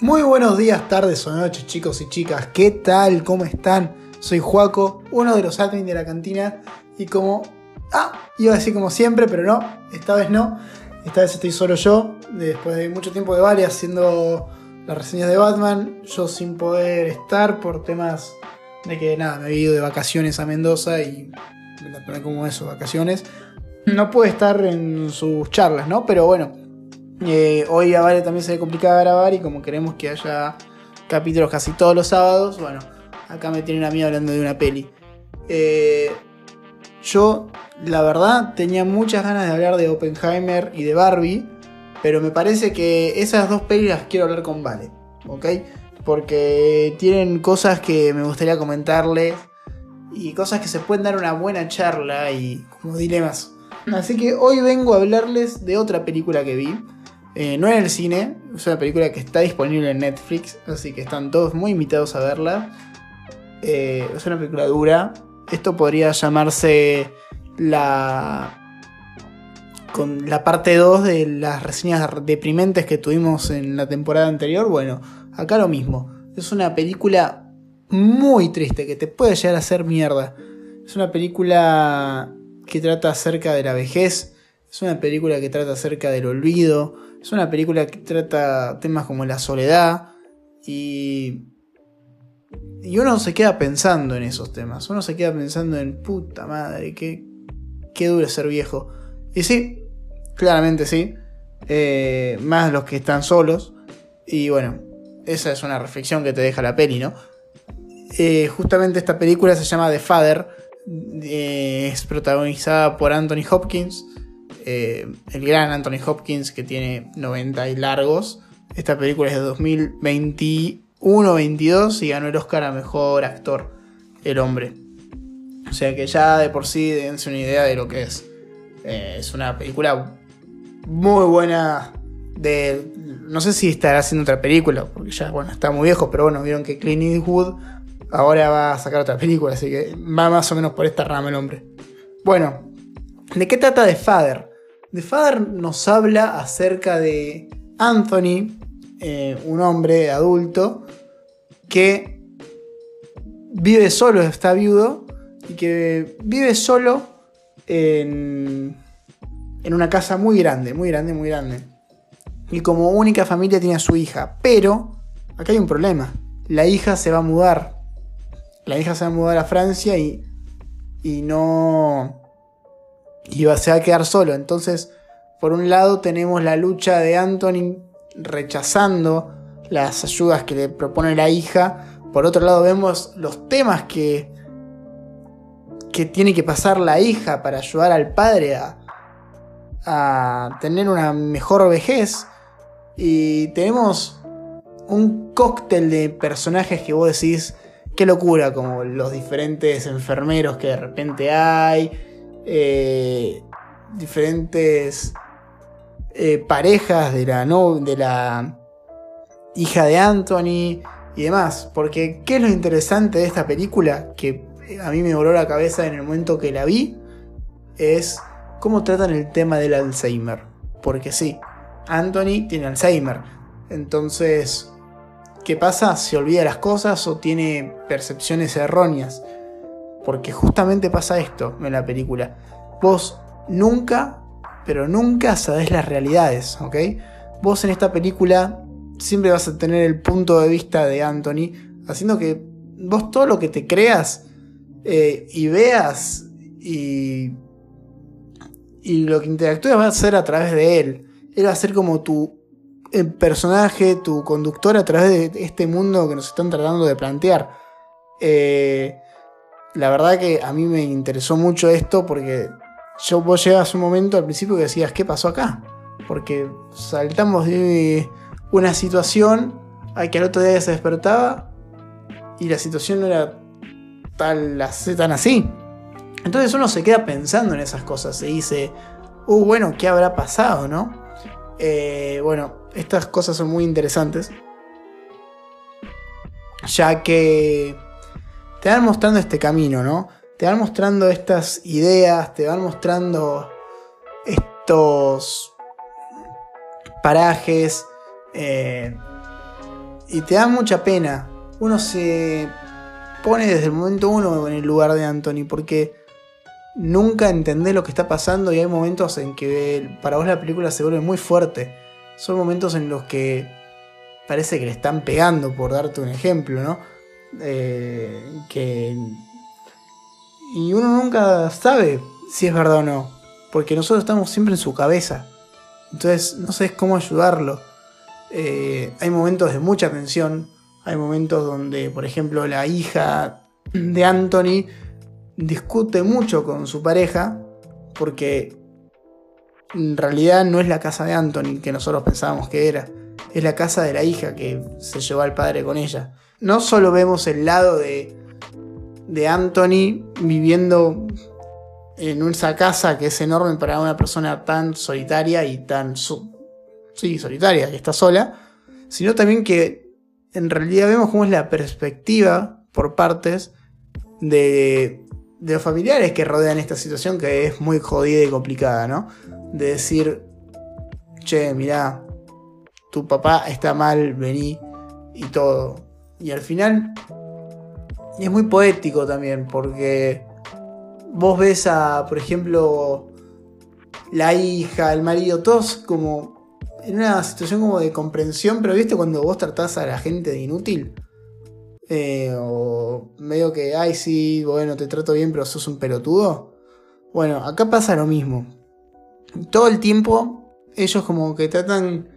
Muy buenos días, tardes o noches, chicos y chicas. ¿Qué tal? ¿Cómo están? Soy Juaco, uno de los admin de la cantina. Y como. Ah, iba a decir como siempre, pero no, esta vez no. Esta vez estoy solo yo, después de mucho tiempo de varias haciendo las reseñas de Batman. Yo sin poder estar por temas de que nada, me he ido de vacaciones a Mendoza y. Me la como eso, vacaciones. No pude estar en sus charlas, ¿no? Pero bueno, eh, hoy a Vale también se le complica grabar y como queremos que haya capítulos casi todos los sábados, bueno, acá me tienen a mí hablando de una peli. Eh, yo, la verdad, tenía muchas ganas de hablar de Oppenheimer y de Barbie, pero me parece que esas dos pelis las quiero hablar con Vale, ¿ok? Porque tienen cosas que me gustaría comentarles y cosas que se pueden dar una buena charla y como dilemas. Así que hoy vengo a hablarles de otra película que vi. Eh, no en el cine, es una película que está disponible en Netflix, así que están todos muy invitados a verla. Eh, es una película dura. Esto podría llamarse la. Con la parte 2 de las reseñas deprimentes que tuvimos en la temporada anterior. Bueno, acá lo mismo. Es una película muy triste que te puede llegar a hacer mierda. Es una película que trata acerca de la vejez. Es una película que trata acerca del olvido. Es una película que trata temas como la soledad. Y. Y uno se queda pensando en esos temas. Uno se queda pensando en puta madre, qué, qué duro ser viejo. Y sí, claramente sí. Eh, más los que están solos. Y bueno, esa es una reflexión que te deja la peli, ¿no? Eh, justamente esta película se llama The Father. Eh, es protagonizada por Anthony Hopkins. El gran Anthony Hopkins que tiene 90 y largos. Esta película es de 2021-22 y ganó el Oscar a Mejor Actor, el hombre. O sea que ya de por sí dense una idea de lo que es. es una película muy buena de... No sé si estará haciendo otra película, porque ya, bueno, está muy viejo, pero bueno, vieron que Clint Eastwood ahora va a sacar otra película, así que va más o menos por esta rama el hombre. Bueno, ¿de qué trata The Father? The Father nos habla acerca de Anthony, eh, un hombre adulto, que vive solo, está viudo, y que vive solo en, en una casa muy grande, muy grande, muy grande. Y como única familia tiene a su hija. Pero, acá hay un problema. La hija se va a mudar la hija se va a mudar a Francia y, y no... Y se va a quedar solo. Entonces, por un lado tenemos la lucha de Anthony rechazando las ayudas que le propone la hija. Por otro lado vemos los temas que, que tiene que pasar la hija para ayudar al padre a, a tener una mejor vejez. Y tenemos un cóctel de personajes que vos decís, qué locura, como los diferentes enfermeros que de repente hay, eh, diferentes eh, parejas de la, no, de la hija de Anthony y demás. Porque, ¿qué es lo interesante de esta película? Que a mí me voló la cabeza en el momento que la vi, es cómo tratan el tema del Alzheimer. Porque sí, Anthony tiene Alzheimer. Entonces, ¿Qué pasa? Se olvida las cosas o tiene percepciones erróneas. Porque justamente pasa esto en la película. Vos nunca, pero nunca sabés las realidades, ¿ok? Vos en esta película siempre vas a tener el punto de vista de Anthony, haciendo que vos todo lo que te creas eh, y veas y, y lo que interactúes va a ser a través de él. Él va a ser como tu el personaje, tu conductor a través de este mundo que nos están tratando de plantear. Eh, la verdad que a mí me interesó mucho esto porque yo vos llegas un momento al principio que decías, ¿qué pasó acá? Porque saltamos de una situación a que al otro día se despertaba y la situación no era tal, tan así. Entonces uno se queda pensando en esas cosas, se dice, uh, bueno, ¿qué habrá pasado, no? Eh, bueno, estas cosas son muy interesantes. Ya que te van mostrando este camino, ¿no? Te van mostrando estas ideas, te van mostrando estos parajes, eh, y te da mucha pena. Uno se pone desde el momento uno en el lugar de Anthony porque nunca entendés lo que está pasando y hay momentos en que para vos la película se vuelve muy fuerte. Son momentos en los que parece que le están pegando, por darte un ejemplo, ¿no? Eh, que... Y uno nunca sabe si es verdad o no, porque nosotros estamos siempre en su cabeza. Entonces no sabes cómo ayudarlo. Eh, hay momentos de mucha tensión, hay momentos donde, por ejemplo, la hija de Anthony discute mucho con su pareja porque en realidad no es la casa de Anthony que nosotros pensábamos que era, es la casa de la hija que se llevó al padre con ella. No solo vemos el lado de, Anthony viviendo en esa casa que es enorme para una persona tan solitaria y tan sí, solitaria, que está sola, sino también que en realidad vemos cómo es la perspectiva por partes de, de los familiares que rodean esta situación que es muy jodida y complicada, ¿no? De decir, che, mirá, tu papá está mal, vení y todo. Y al final es muy poético también porque vos ves a, por ejemplo, la hija, el marido, todos como en una situación como de comprensión, pero viste cuando vos tratás a la gente de inútil. Eh, o medio que, ay, sí, bueno, te trato bien, pero sos un pelotudo. Bueno, acá pasa lo mismo. Todo el tiempo ellos como que tratan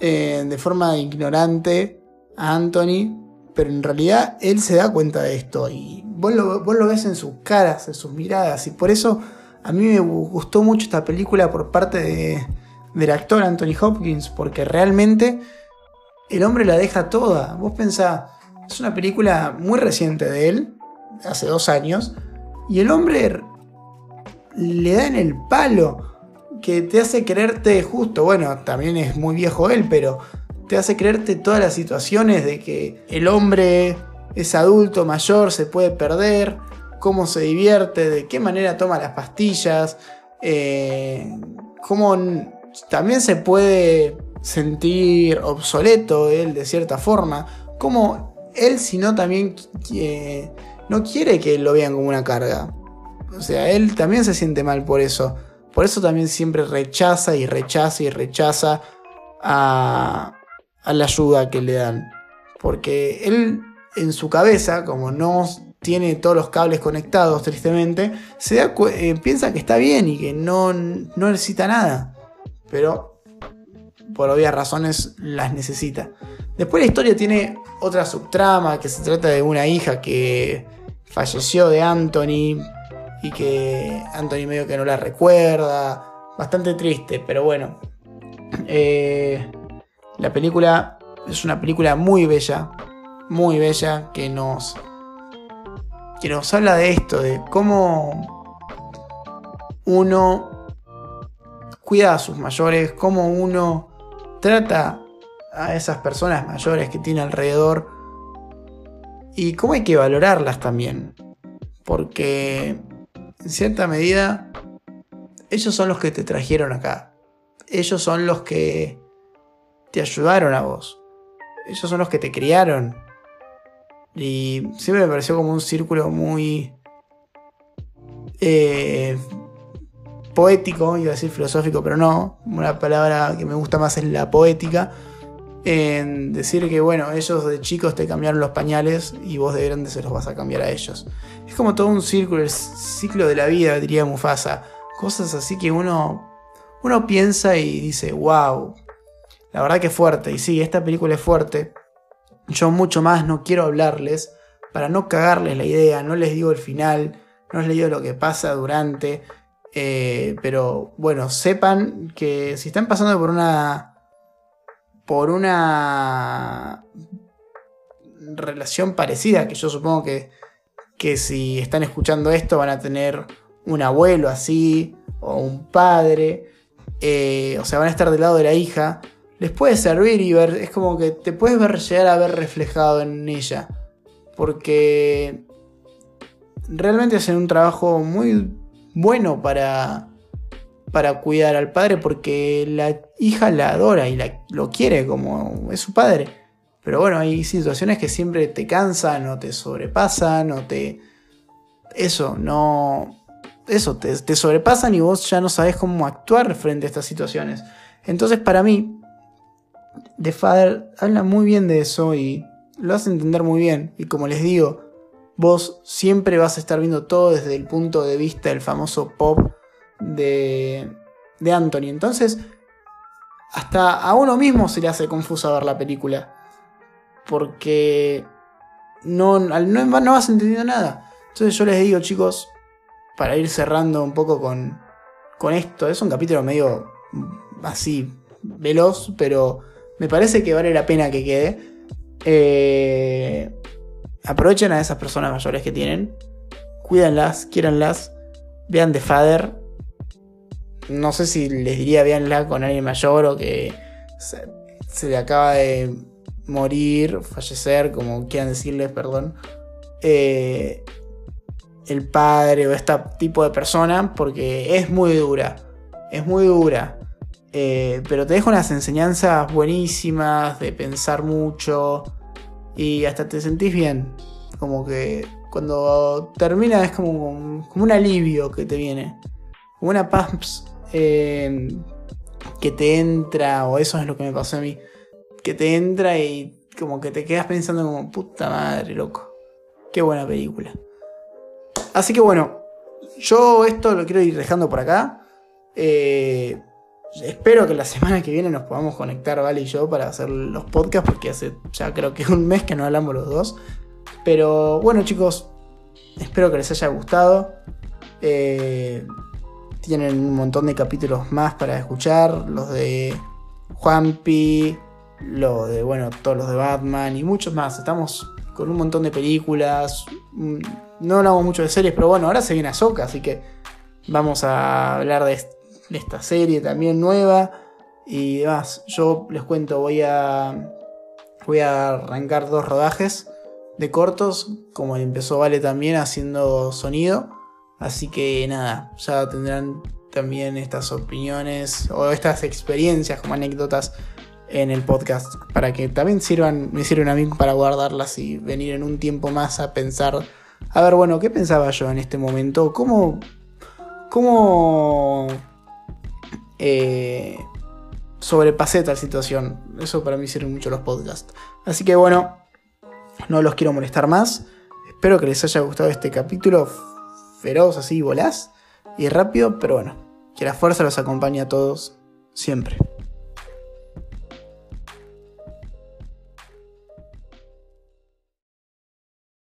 eh, de forma ignorante a Anthony, pero en realidad él se da cuenta de esto y vos lo, ves en sus caras, en sus miradas, y por eso a mí me gustó mucho esta película por parte de, del actor Anthony Hopkins, porque realmente el hombre la deja toda. Vos pensás, es una película muy reciente de él, hace dos años, y el hombre le da en el palo que te hace creerte justo, bueno, también es muy viejo él, pero te hace creerte todas las situaciones de que el hombre es adulto, mayor, se puede perder, cómo se divierte, de qué manera toma las pastillas, eh, cómo también se puede sentir obsoleto él de cierta forma, cómo él si no también eh, no quiere que lo vean como una carga. O sea, él también se siente mal por eso. Por eso también siempre rechaza y rechaza y rechaza a, a la ayuda que le dan. Porque él en su cabeza, como no tiene todos los cables conectados, tristemente, se da eh, piensa que está bien y que no, no necesita nada. Pero por obvias razones las necesita. Después la historia tiene otra subtrama que se trata de una hija que falleció de Anthony y que Anthony medio que no la recuerda. Bastante triste, pero bueno. Eh, la película es una película muy bella, muy bella que nos que nos habla de esto, de cómo uno cuida a sus mayores, cómo uno trata a esas personas mayores que tiene alrededor y cómo hay que valorarlas también, porque en cierta medida ellos son los que te trajeron acá, ellos son los que te ayudaron a vos, ellos son los que te criaron, y siempre me pareció como un círculo muy eh, poético, iba a decir filosófico, pero no. Una palabra que me gusta más es la poética. En decir que, bueno, ellos de chicos te cambiaron los pañales y vos de grande se los vas a cambiar a ellos. Es como todo un círculo, el ciclo de la vida, diría Mufasa. Cosas así que uno, uno piensa y dice, wow, la verdad que fuerte. Y sí, esta película es fuerte. Yo mucho más no quiero hablarles para no cagarles la idea, no les digo el final, no les digo lo que pasa durante, eh, pero bueno, sepan que si están pasando por una por una relación parecida, que yo supongo que, que si están escuchando esto van a tener un abuelo así, o un padre, eh, o sea, van a estar del lado de la hija, les puede servir y ver, es como que te puedes ver, llegar a ver reflejado en ella. Porque realmente hacen un trabajo muy bueno para, para cuidar al padre porque la hija la adora y la, lo quiere como es su padre. Pero bueno, hay situaciones que siempre te cansan o te sobrepasan o te... Eso, no... Eso, te, te sobrepasan y vos ya no sabes cómo actuar frente a estas situaciones. Entonces para mí, The Father habla muy bien de eso y lo hace entender muy bien. Y como les digo, vos siempre vas a estar viendo todo desde el punto de vista del famoso pop de, de Anthony. Entonces, hasta a uno mismo se le hace confuso ver la película. Porque no, no, no vas entendiendo nada. Entonces yo les digo, chicos, para ir cerrando un poco con, con esto, es un capítulo medio así veloz, pero me parece que vale la pena que quede. Eh, aprovechen a esas personas mayores que tienen, cuídanlas, quiéranlas, vean The Father. No sé si les diría veanla con alguien mayor o que se, le acaba de morir, fallecer, como quieran decirles, perdón. Eh, el padre o este tipo de persona, porque es muy dura. Es muy dura. Eh, pero te deja unas enseñanzas buenísimas de pensar mucho y hasta te sentís bien. Como que cuando termina es como, un alivio que te viene. Como una paz eh, que te entra, o eso es lo que me pasó a mí, que te entra y como que te quedas pensando como, puta madre, loco. Qué buena película. Así que bueno, yo esto lo quiero ir dejando por acá. Eh, Espero que la semana que viene nos podamos conectar, Vale y yo, para hacer los podcasts, porque hace ya creo que un mes que no hablamos los dos. Pero bueno, chicos, espero que les haya gustado. Eh, tienen un montón de capítulos más para escuchar, los de Juanpi, los de, bueno, todos los de Batman y muchos más. Estamos con un montón de películas. Mm, no hablamos mucho de series, pero bueno, ahora se viene Ahsoka, así que vamos a hablar de de esta serie también nueva y demás. Yo les cuento, voy a, voy a arrancar dos rodajes de cortos, como empezó Vale también haciendo sonido. Así que nada, ya tendrán también estas opiniones o estas experiencias como anécdotas en el podcast para que también sirvan, me sirven a mí para guardarlas y venir en un tiempo más a pensar, a ver, bueno, ¿qué pensaba yo en este momento? ¿Cómo, cómo eh, sobrepasé tal situación. Eso para mí sirven mucho los podcasts. Así que bueno, no los quiero molestar más. Espero que les haya gustado este capítulo feroz, así, volás y rápido, pero bueno, que la fuerza los acompañe a todos siempre.